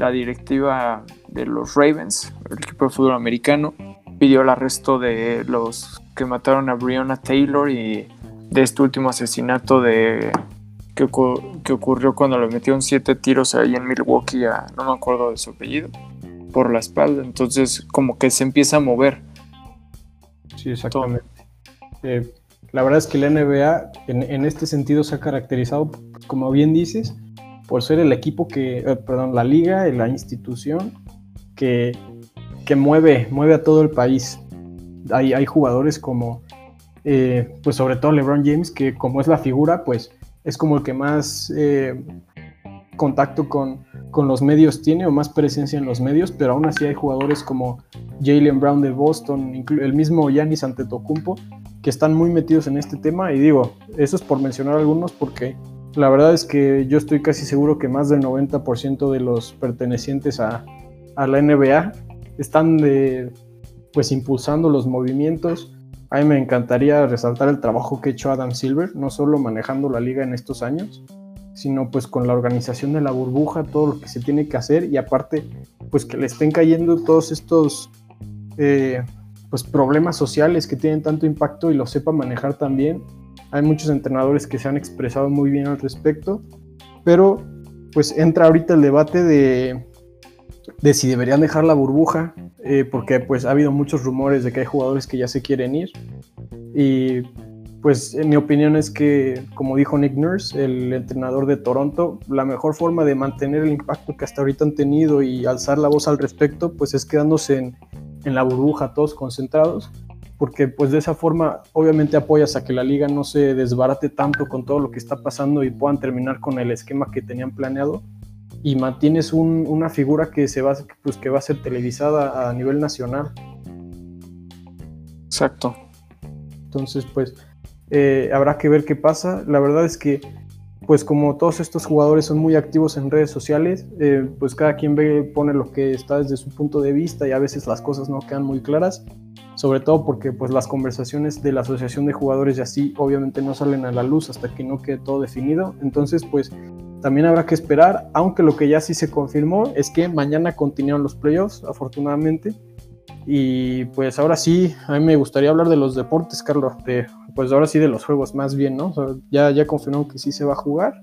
Speaker 2: la directiva de los Ravens, el equipo de fútbol americano, pidió el arresto de los que mataron a Breonna Taylor y de este último asesinato de que, ocurrió cuando le metieron siete tiros ahí en Milwaukee a, no me acuerdo de su apellido, por la espalda. Entonces como que se empieza a mover.
Speaker 1: Sí, exactamente. Eh, la verdad es que la NBA en, en, este sentido se ha caracterizado, como bien dices, por ser el equipo que, eh, perdón, la liga, la institución que, que mueve, mueve a todo el país. Hay, hay jugadores como, eh, pues sobre todo LeBron James, que como es la figura, pues es como el que más eh, contacto con, con, los medios tiene o más presencia en los medios, pero aún así hay jugadores como Jalen Brown de Boston, el mismo Giannis Antetokounmpo, que están muy metidos en este tema. Y digo, eso es por mencionar algunos porque la verdad es que yo estoy casi seguro que más del 90% de los pertenecientes a, la NBA están de, pues impulsando los movimientos. A mí me encantaría resaltar el trabajo que ha hecho Adam Silver, no solo manejando la liga en estos años, sino pues con la organización de la burbuja, todo lo que se tiene que hacer y aparte pues que le estén cayendo todos estos eh, pues problemas sociales que tienen tanto impacto y lo sepa manejar también. Hay muchos entrenadores que se han expresado muy bien al respecto, pero pues entra ahorita el debate de, de si deberían dejar la burbuja, eh, porque pues ha habido muchos rumores de que hay jugadores que ya se quieren ir. Y pues en mi opinión es que, como dijo Nick Nurse, el entrenador de Toronto, la mejor forma de mantener el impacto que hasta ahorita han tenido y alzar la voz al respecto, pues es quedándose en, en la burbuja todos concentrados, porque pues de esa forma obviamente apoyas a que la liga no se desbarate tanto con todo lo que está pasando y puedan terminar con el esquema que tenían planeado y mantienes una figura que, se va, pues, que va a ser televisada a nivel nacional.
Speaker 2: Exacto.
Speaker 1: Entonces, pues eh, habrá que ver qué pasa. La verdad es que, pues como todos estos jugadores son muy activos en redes sociales, eh, pues cada quien ve, pone lo que está desde su punto de vista y a veces las cosas no quedan muy claras. Sobre todo porque pues las conversaciones de la asociación de jugadores y así obviamente no salen a la luz hasta que no quede todo definido. Entonces pues también habrá que esperar, aunque lo que ya sí se confirmó es que mañana continúan los playoffs, afortunadamente. Y pues ahora sí, a mí me gustaría hablar de los deportes, Carlos, pues ahora sí de los juegos más bien, ¿no? ya, ya confirmó que sí se va a jugar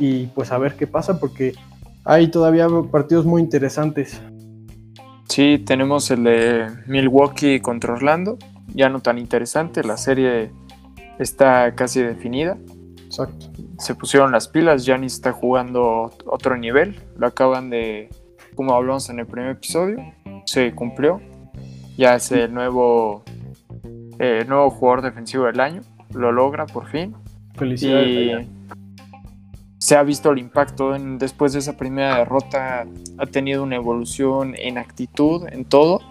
Speaker 1: y pues a ver qué pasa porque hay todavía partidos muy interesantes.
Speaker 2: Sí, tenemos el de Milwaukee contra Orlando, ya no tan interesante, la serie está casi definida.
Speaker 1: Exacto.
Speaker 2: Se pusieron las pilas, Giannis está jugando otro nivel, lo acaban de, como hablamos en el primer episodio, se cumplió, ya es el nuevo eh, nuevo jugador defensivo del año, lo logra por fin.
Speaker 1: Felicidades.
Speaker 2: Se ha visto el impacto después de esa primera derrota, ha tenido una evolución en actitud, en todo,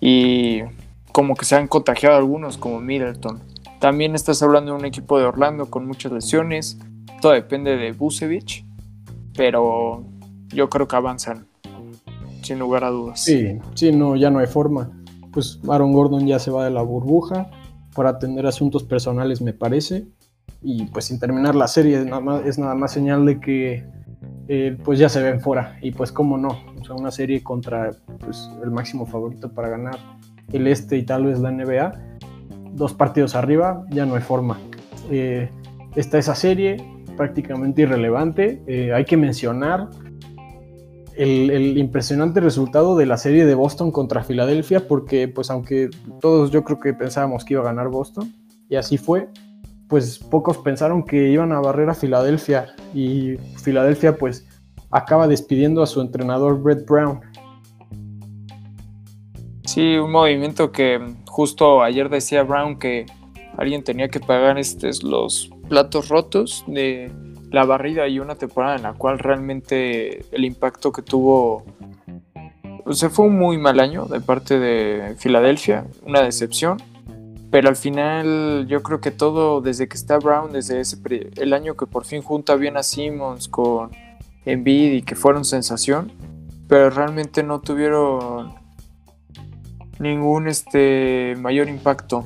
Speaker 2: y como que se han contagiado algunos, como Middleton. También estás hablando de un equipo de Orlando con muchas lesiones, todo depende de Busevich, pero yo creo que avanzan, sin lugar a dudas.
Speaker 1: Sí, sí, no, ya no hay forma pues Aaron Gordon ya se va de la burbuja para atender asuntos personales, me parece. Y pues sin terminar la serie es nada más señal de que eh, pues ya se ven fuera. Y pues cómo no, o sea, una serie contra pues, el máximo favorito para ganar el este y tal vez la NBA. Dos partidos arriba, ya no hay forma. Eh, está esa serie prácticamente irrelevante. Eh, hay que mencionar el, impresionante resultado de la serie de Boston contra Filadelfia, porque pues aunque todos yo creo que pensábamos que iba a ganar Boston, y así fue, pues pocos pensaron que iban a barrer a Filadelfia, y Filadelfia pues acaba despidiendo a su entrenador Brett Brown.
Speaker 2: Sí, un movimiento que justo ayer decía Brown que alguien tenía que pagar estos los platos rotos de la barrida y una temporada en la cual realmente el impacto que tuvo pues, se fue un muy mal año de parte de Filadelfia, una decepción, pero al final yo creo que todo desde que está Brown, desde ese el año que por fin junta bien a Simmons con Embiid y que fueron sensación, pero realmente no tuvieron ningún este mayor impacto.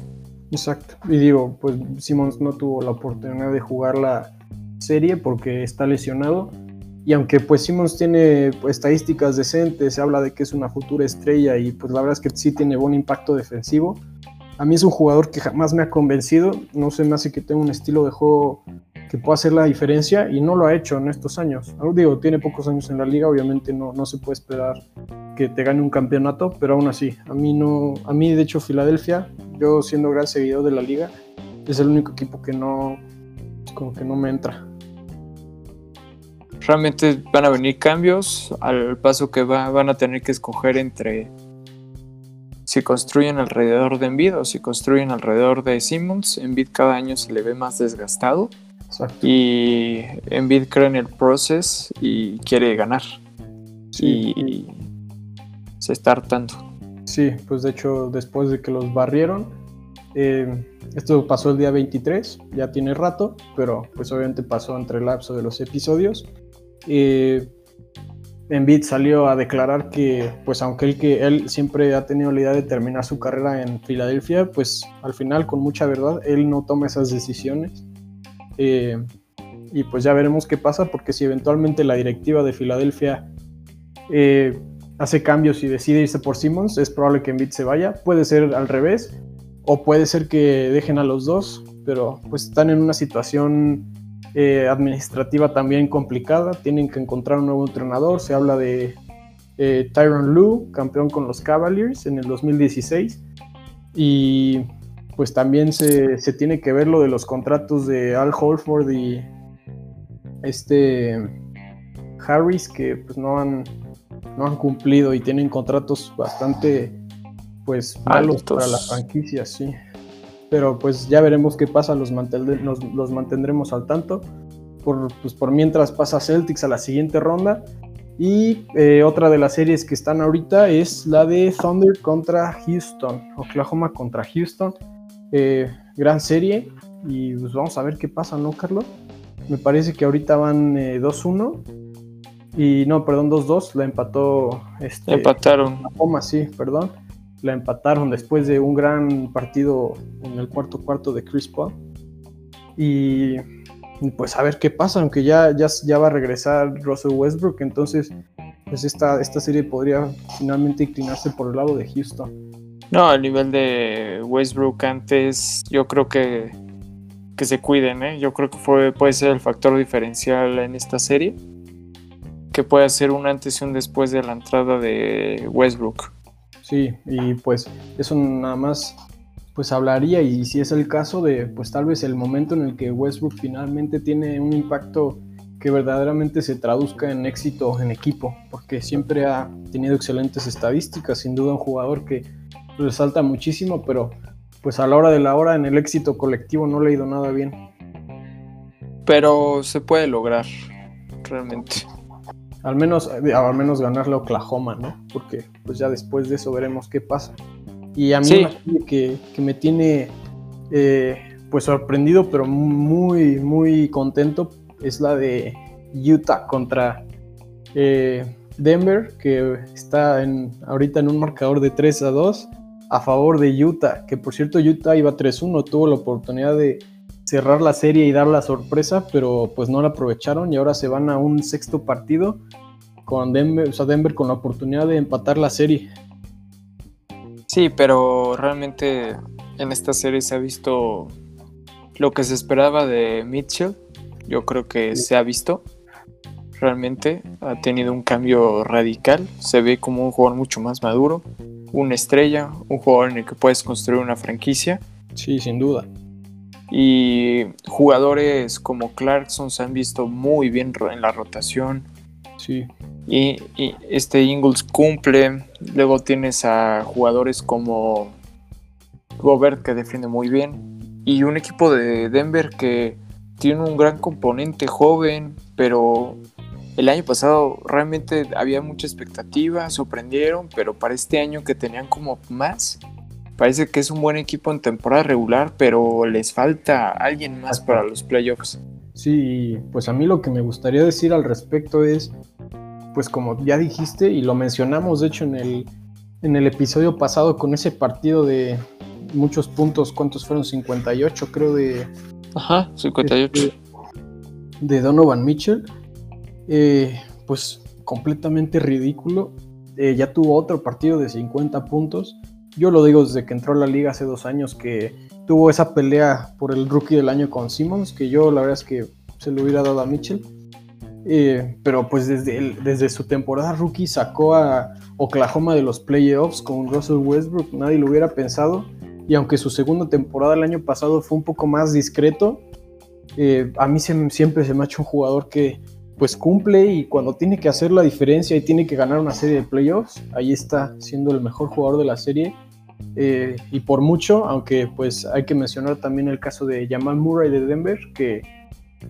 Speaker 1: Exacto. Y digo, pues Simmons no tuvo la oportunidad de jugar la serie porque está lesionado. Y aunque pues Simmons tiene pues, estadísticas decentes, se habla de que es una futura estrella y pues la verdad es que sí tiene buen impacto defensivo. A mí es un jugador que jamás me ha convencido, no sé, me hace que tenga un estilo de juego que pueda hacer la diferencia y no lo ha hecho en estos años. Digo, tiene pocos años en la liga, obviamente no, no se puede esperar que te gane un campeonato, pero aún así, a mí no, a mí de hecho Filadelfia, yo siendo gran seguidor de la liga, es el único equipo que no, como que no me entra.
Speaker 2: Realmente van a venir cambios al paso que van a tener que escoger entre si construyen alrededor de Envid o si construyen alrededor de Simmons. Envid cada año se le ve más desgastado y Envid cree en el proceso y quiere ganar y se está hartando.
Speaker 1: Sí, pues de hecho después de que los barrieron, eh, esto pasó el día 23, ya tiene rato, pero pues obviamente pasó entre el lapso de los episodios. Eh, Embiid salió a declarar que, pues aunque él, que él siempre ha tenido la idea de terminar su carrera en Filadelfia, pues al final, con mucha verdad, él no toma esas decisiones. Eh, y pues ya veremos qué pasa, porque si eventualmente la directiva de Filadelfia eh, hace cambios y decide irse por Simmons, es probable que Embiid se vaya. Puede ser al revés, o puede ser que dejen a los dos, pero pues están en una situación eh, administrativa también complicada. Tienen que encontrar un nuevo entrenador. Se habla de eh, Tyron Lue, campeón con los Cavaliers en el 2016. Y pues también se, tiene que ver lo de los contratos de Al Holford y este Harris que pues no han, no han cumplido y tienen contratos bastante pues malos para la franquicia, sí pero pues ya veremos qué pasa, los, los mantendremos al tanto. Por, pues por mientras pasa Celtics a la siguiente ronda. Y eh, otra de las series que están ahorita es la de Thunder contra Houston, Oklahoma contra Houston. Eh, gran serie y pues vamos a ver qué pasa, ¿no, Carlos? Me parece que ahorita van 2-1 eh, y no, perdón, 2-2, la empató. Este,
Speaker 2: Empataron.
Speaker 1: Oklahoma, sí, perdón la empataron después de un gran partido en el cuarto cuarto de Chris Paul. Y pues a ver qué pasa, aunque ya, ya, ya va a regresar Russell Westbrook, entonces pues esta, esta serie podría finalmente inclinarse por el lado de Houston.
Speaker 2: No, a nivel de Westbrook antes, yo creo que, que se cuiden, ¿eh? yo creo que fue, puede ser el factor diferencial en esta serie, que puede ser un antes y un después de la entrada de Westbrook.
Speaker 1: Sí, y pues eso nada más pues hablaría y si es el caso de pues tal vez el momento en el que Westbrook finalmente tiene un impacto que verdaderamente se traduzca en éxito en equipo, porque siempre ha tenido excelentes estadísticas, sin duda un jugador que resalta muchísimo, pero pues a la hora de la hora en el éxito colectivo no le ha ido nada bien.
Speaker 2: Pero se puede lograr, realmente
Speaker 1: al menos, eh, al menos ganarle a Oklahoma, ¿no? Porque pues ya después de eso veremos qué pasa. Y a mí que, que, me tiene eh, pues sorprendido, pero muy, muy contento, es la de Utah contra eh, Denver, que está en, ahorita en un marcador de 3 a 2 a favor de Utah, que por cierto Utah iba 3-1, tuvo la oportunidad de cerrar la serie y dar la sorpresa, pero pues no la aprovecharon y ahora se van a un sexto partido con Denver, o sea, Denver con la oportunidad de empatar la serie.
Speaker 2: Sí, pero realmente en esta serie se ha visto lo que se esperaba de Mitchell. Yo creo que se ha visto. Realmente ha tenido un cambio radical. Se ve como un jugador mucho más maduro, una estrella, un jugador en el que puedes construir una franquicia.
Speaker 1: Sí, sin duda.
Speaker 2: Y jugadores como Clarkson se han visto muy bien en la rotación.
Speaker 1: Sí.
Speaker 2: Y, este Ingles cumple. Luego tienes a jugadores como Gobert que defiende muy bien. Y un equipo de Denver que tiene un gran componente joven, pero el año pasado realmente había mucha expectativa, sorprendieron, pero para este año que tenían como más, Parece que es un buen equipo en temporada regular, pero les falta alguien más para los playoffs.
Speaker 1: Sí, pues a mí lo que me gustaría decir al respecto es, pues como ya dijiste y lo mencionamos de hecho en el, en el episodio pasado con ese partido de muchos puntos, ¿cuántos fueron? 58 creo de...
Speaker 2: Ajá, 58.
Speaker 1: Este, de, Donovan Mitchell. Eh, pues completamente ridículo. Eh, ya tuvo otro partido de 50 puntos yo lo digo desde que entró a la liga hace dos años, que tuvo esa pelea por el rookie del año con Simmons, que yo la verdad es que se lo hubiera dado a Mitchell. Eh, pero pues desde, desde su temporada rookie sacó a Oklahoma de los playoffs con Russell Westbrook, nadie lo hubiera pensado. Y aunque su segunda temporada el año pasado fue un poco más discreto, eh, a mí siempre se me ha hecho un jugador que pues cumple y cuando tiene que hacer la diferencia y tiene que ganar una serie de playoffs, ahí está siendo el mejor jugador de la serie eh, y por mucho, aunque pues hay que mencionar también el caso de Jamal Murray de Denver, que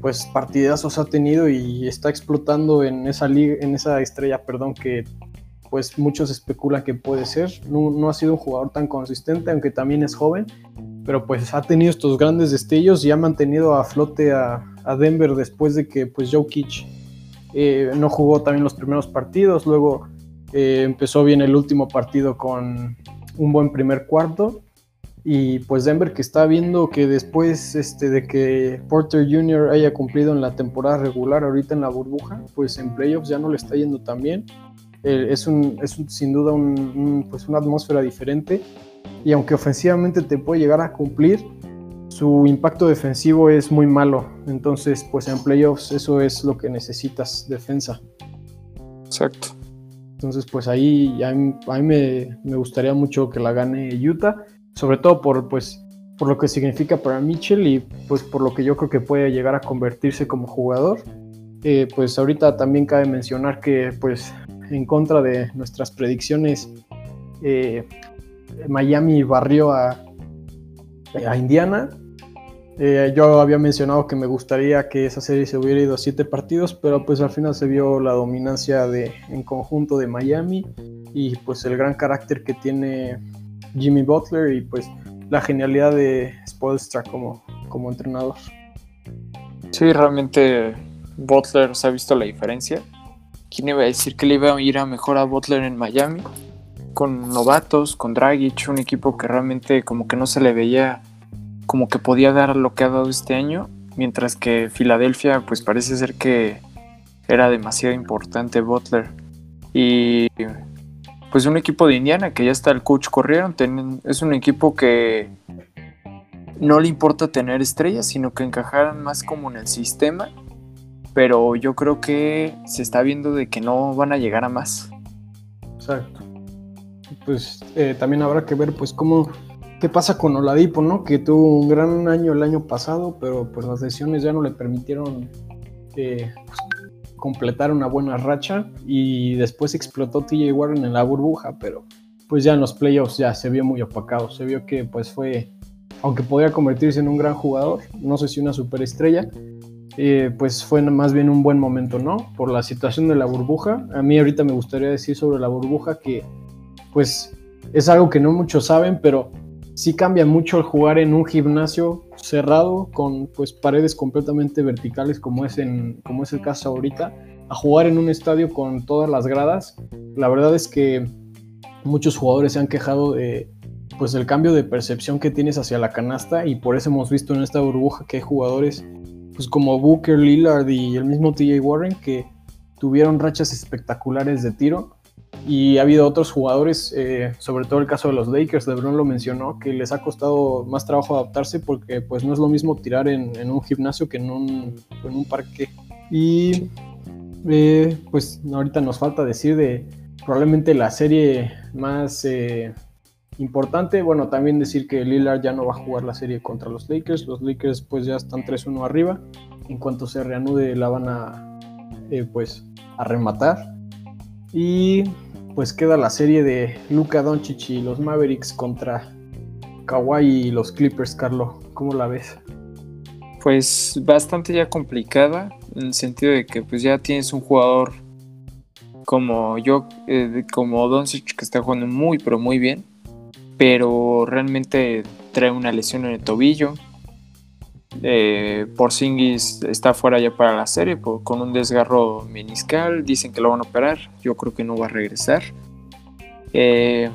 Speaker 1: pues partidazos ha tenido y está explotando en esa liga, en esa estrella, perdón, que pues muchos especulan que puede ser. No, ha sido un jugador tan consistente, aunque también es joven, pero pues ha tenido estos grandes destellos y ha mantenido a flote a, Denver después de que pues Jokic eh, no jugó también los primeros partidos, luego eh, empezó bien el último partido con un buen primer cuarto y pues Denver que está viendo que después este, de que Porter Jr. haya cumplido en la temporada regular, ahorita en la burbuja, pues en playoffs ya no le está yendo tan bien. Eh, es, un, es sin duda un, pues una atmósfera diferente. Y aunque ofensivamente te puede llegar a cumplir, su impacto defensivo es muy malo. Entonces, pues en playoffs eso es lo que necesitas, defensa.
Speaker 2: Exacto.
Speaker 1: Entonces, pues ahí a mí, me, gustaría mucho que la gane Utah sobre todo por, pues, por lo que significa para Mitchell y pues por lo que yo creo que puede llegar a convertirse como jugador. Eh, pues ahorita también cabe mencionar que pues en contra de nuestras predicciones eh, Miami barrió a, a Indiana. Eh, yo había mencionado que me gustaría que esa serie se hubiera ido a siete partidos, pero pues al final se vio la dominancia de, en conjunto de Miami y pues el gran carácter que tiene Jimmy Butler y pues la genialidad de Spolstra como, como entrenador.
Speaker 2: Sí, realmente Butler se ha visto la diferencia. ¿Quién iba a decir que le iba a ir a mejor a Butler en Miami? Con novatos, con Dragic, un equipo que realmente como que no se le veía como que podía dar lo que ha dado este año, mientras que Filadelfia pues parece ser que era demasiado importante Butler. Y pues un equipo de Indiana que ya está el coach corrieron, es un equipo que no le importa tener estrellas, sino que encajaran más como en el sistema, pero yo creo que se está viendo de que no van a llegar a más.
Speaker 1: Exacto. Pues eh, también habrá que ver pues cómo qué pasa con Oladipo, ¿no? Que tuvo un gran año el año pasado, pero pues las lesiones ya no le permitieron eh, pues, completar una buena racha y después explotó TJ Warren en la burbuja, pero pues ya en los playoffs ya se vio muy opacado, se vio que pues fue, aunque podía convertirse en un gran jugador, no sé si una superestrella, eh, pues fue más bien un buen momento, ¿no? Por la situación de la burbuja. A mí ahorita me gustaría decir sobre la burbuja que pues es algo que no muchos saben, pero sí cambia mucho el jugar en un gimnasio cerrado con pues paredes completamente verticales como es en como es el caso ahorita a jugar en un estadio con todas las gradas. La verdad es que muchos jugadores se han quejado de pues el cambio de percepción que tienes hacia la canasta y por eso hemos visto en esta burbuja que hay jugadores pues como Booker, Lillard y el mismo TJ Warren que tuvieron rachas espectaculares de tiro y ha habido otros jugadores, eh, sobre todo el caso de los Lakers, LeBron lo mencionó, que les ha costado más trabajo adaptarse porque pues no es lo mismo tirar en, un gimnasio que en un, en un parque. Y eh, pues ahorita nos falta decir de probablemente la serie más eh, importante. Bueno, también decir que Lillard ya no va a jugar la serie contra los Lakers. Los Lakers pues ya están 3-1 arriba. En cuanto se reanude la van a pues a rematar. Y pues queda la serie de Luka Doncic y los Mavericks contra Kawhi y los Clippers, Carlo. ¿Cómo la ves?
Speaker 2: Pues bastante ya complicada, en el sentido de que pues ya tienes un jugador como yo, eh, como Doncic, que está jugando muy, pero muy bien, pero realmente trae una lesión en el tobillo, eh, Porzingis está fuera ya para la serie con un desgarro meniscal. Dicen que lo van a operar. Yo creo que no va a regresar. Eh,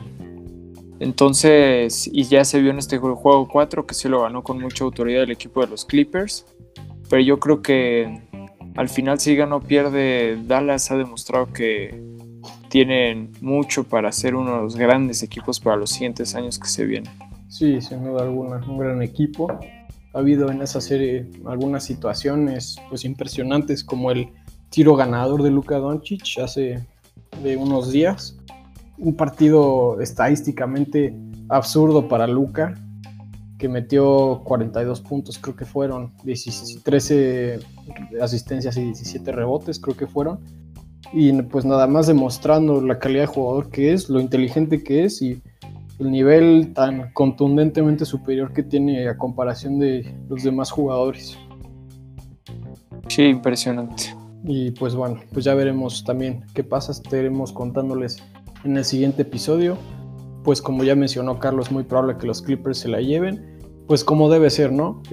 Speaker 2: entonces, y ya se vio en este juego 4 que se lo ganó con mucha autoridad el equipo de los Clippers. Pero yo creo que al final, si gana pierde, Dallas ha demostrado que tienen mucho para ser uno de los grandes equipos para los siguientes años que se vienen.
Speaker 1: Sí, sin duda alguna, un gran equipo ha habido en esa serie algunas situaciones pues impresionantes como el tiro ganador de Luka Doncic hace de unos días. Un partido estadísticamente absurdo para Luka, que metió 42 puntos, creo que fueron, 13 asistencias y 17 rebotes, creo que fueron. Y pues nada más demostrando la calidad de jugador que es, lo inteligente que es y el nivel tan contundentemente superior que tiene a comparación de los demás jugadores.
Speaker 2: Sí, impresionante.
Speaker 1: Y pues bueno, pues ya veremos también qué pasa. Estaremos contándoles en el siguiente episodio. Pues como ya mencionó Carlos, muy probable que los Clippers se la lleven. Pues como debe ser, ¿no?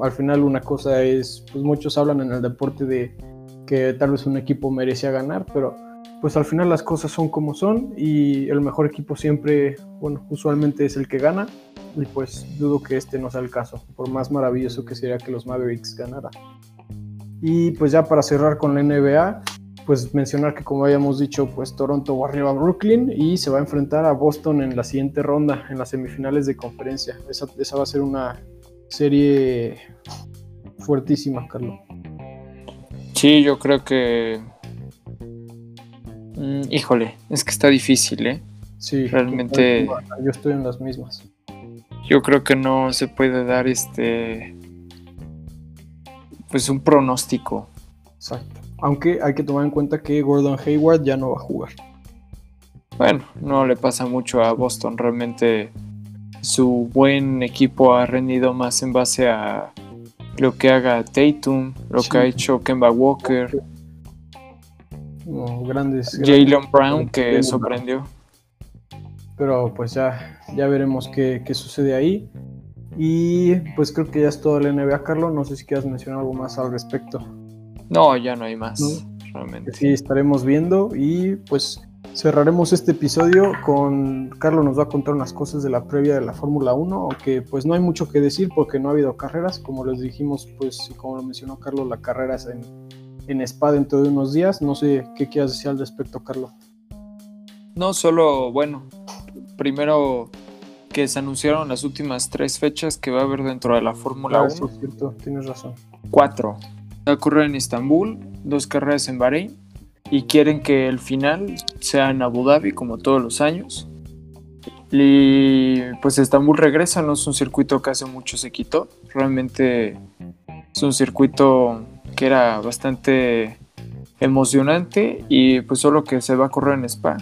Speaker 1: al final una cosa es, pues muchos hablan en el deporte de que tal vez un equipo merecía ganar, pero pues al final las cosas son como son y el mejor equipo siempre, bueno, usualmente es el que gana y pues dudo que este no sea el caso, por más maravilloso que sería que los Mavericks ganaran. Y pues ya para cerrar con la NBA, pues mencionar que como habíamos dicho, pues Toronto va arriba a Brooklyn y se va a enfrentar a Boston en la siguiente ronda, en las semifinales de conferencia. Esa, esa va a ser una serie fuertísima, Carlos.
Speaker 2: Sí, yo creo que Mm, híjole, es que está difícil, ¿eh?
Speaker 1: Sí,
Speaker 2: realmente.
Speaker 1: Yo estoy en las mismas.
Speaker 2: Yo creo que no se puede dar este. Pues un pronóstico.
Speaker 1: Exacto. Aunque hay que tomar en cuenta que Gordon Hayward ya no va a jugar.
Speaker 2: Bueno, no le pasa mucho a Boston. Realmente su buen equipo ha rendido más en base a lo que haga Tatum, lo que ha hecho Kemba Walker
Speaker 1: grandes.
Speaker 2: Jalen Brown que sorprendió.
Speaker 1: Pero pues ya, ya veremos qué, sucede ahí. Y pues creo que ya es todo el NBA, Carlos. No sé si quieras mencionar algo más al respecto.
Speaker 2: No, ya no hay más. Realmente.
Speaker 1: Sí, estaremos viendo y pues cerraremos este episodio con Carlos nos va a contar unas cosas de la previa de la Fórmula 1, aunque pues no hay mucho que decir porque no ha habido carreras, como les dijimos, pues como lo mencionó Carlos, la carrera es en en Spa dentro de unos días. No sé qué quieras decir al respecto, Carlos.
Speaker 2: No, solo, bueno, primero que se anunciaron las últimas tres fechas que va a haber dentro de la Fórmula 1.
Speaker 1: Ah, sí, es cierto, tienes razón.
Speaker 2: Cuatro. Va a ocurrir en Estambul, dos carreras en Bahrein y quieren que el final sea en Abu Dhabi como todos los años. Y pues Estambul regresa, no es un circuito que hace mucho se quitó. Realmente es un circuito que era bastante emocionante y pues solo que se va a correr en Spa.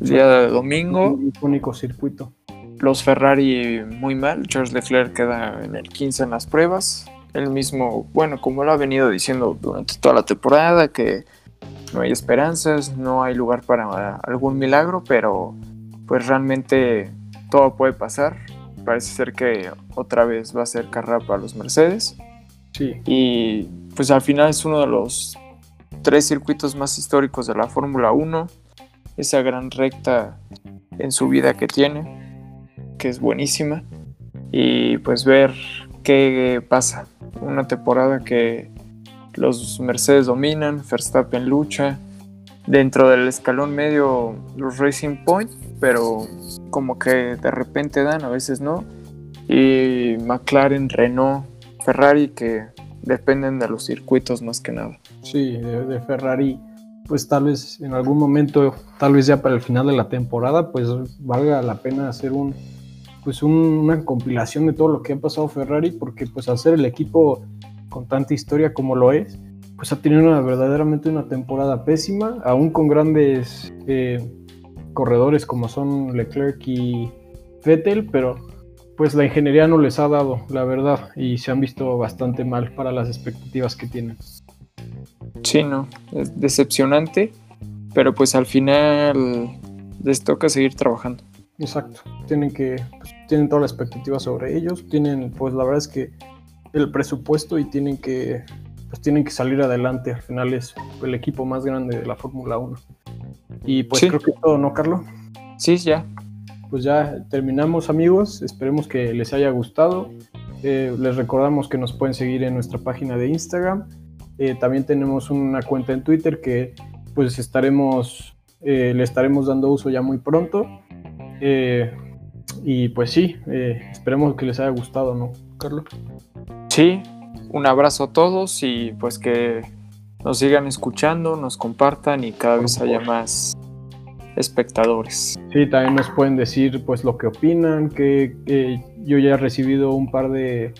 Speaker 2: El día de domingo.
Speaker 1: Un único circuito.
Speaker 2: Los Ferrari muy mal. Charles Leclerc queda en el 15 en las pruebas. Él mismo, bueno, como lo ha venido diciendo durante toda la temporada, que no hay esperanzas, no hay lugar para algún milagro, pero pues realmente todo puede pasar. Parece ser que otra vez va a ser carrera para los Mercedes.
Speaker 1: Sí.
Speaker 2: Y pues al final es uno de los tres circuitos más históricos de la Fórmula 1. Esa gran recta en su vida que tiene, que es buenísima. Y pues ver qué pasa. Una temporada que los Mercedes dominan, Verstappen lucha. Dentro del escalón medio los Racing Point, pero como que de repente dan, a veces no. Y McLaren, Renault, Ferrari que dependen de los circuitos más que nada.
Speaker 1: Sí, de, Ferrari, pues tal vez en algún momento, tal vez ya para el final de la temporada, pues valga la pena hacer un pues una compilación de todo lo que ha pasado Ferrari, porque pues ser el equipo con tanta historia como lo es, pues ha tenido una, verdaderamente una temporada pésima, aún con grandes eh, corredores como son Leclerc y Vettel, pero pues la ingeniería no les ha dado, la verdad, y se han visto bastante mal para las expectativas que tienen.
Speaker 2: Sí, no, es decepcionante, pero pues al final les toca seguir trabajando.
Speaker 1: Exacto, tienen que, pues, tienen toda la expectativa sobre ellos, tienen, pues la verdad es que el presupuesto y tienen que, pues tienen que salir adelante, al final es el equipo más grande de la Fórmula 1. Y pues creo que todo, ¿no, Carlos?
Speaker 2: Sí, ya,
Speaker 1: pues ya terminamos amigos, esperemos que les haya gustado. Eh, les recordamos que nos pueden seguir en nuestra página de Instagram. Eh, también tenemos una cuenta en Twitter que pues estaremos, eh, le estaremos dando uso ya muy pronto. y pues sí, esperemos que les haya gustado, ¿no, Carlos?
Speaker 2: Sí, un abrazo a todos y pues que nos sigan escuchando, nos compartan y cada vez haya más espectadores.
Speaker 1: Sí, también nos pueden decir pues lo que opinan, que, yo ya he recibido un par de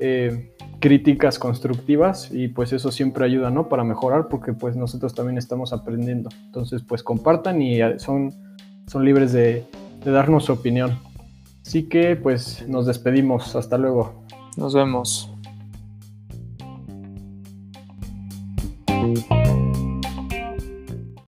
Speaker 1: eh, críticas constructivas y pues eso siempre ayuda, ¿no? Para mejorar porque pues nosotros también estamos aprendiendo. Entonces pues compartan y son, son libres de, de darnos su opinión. Así que pues nos despedimos, hasta luego.
Speaker 2: Nos vemos.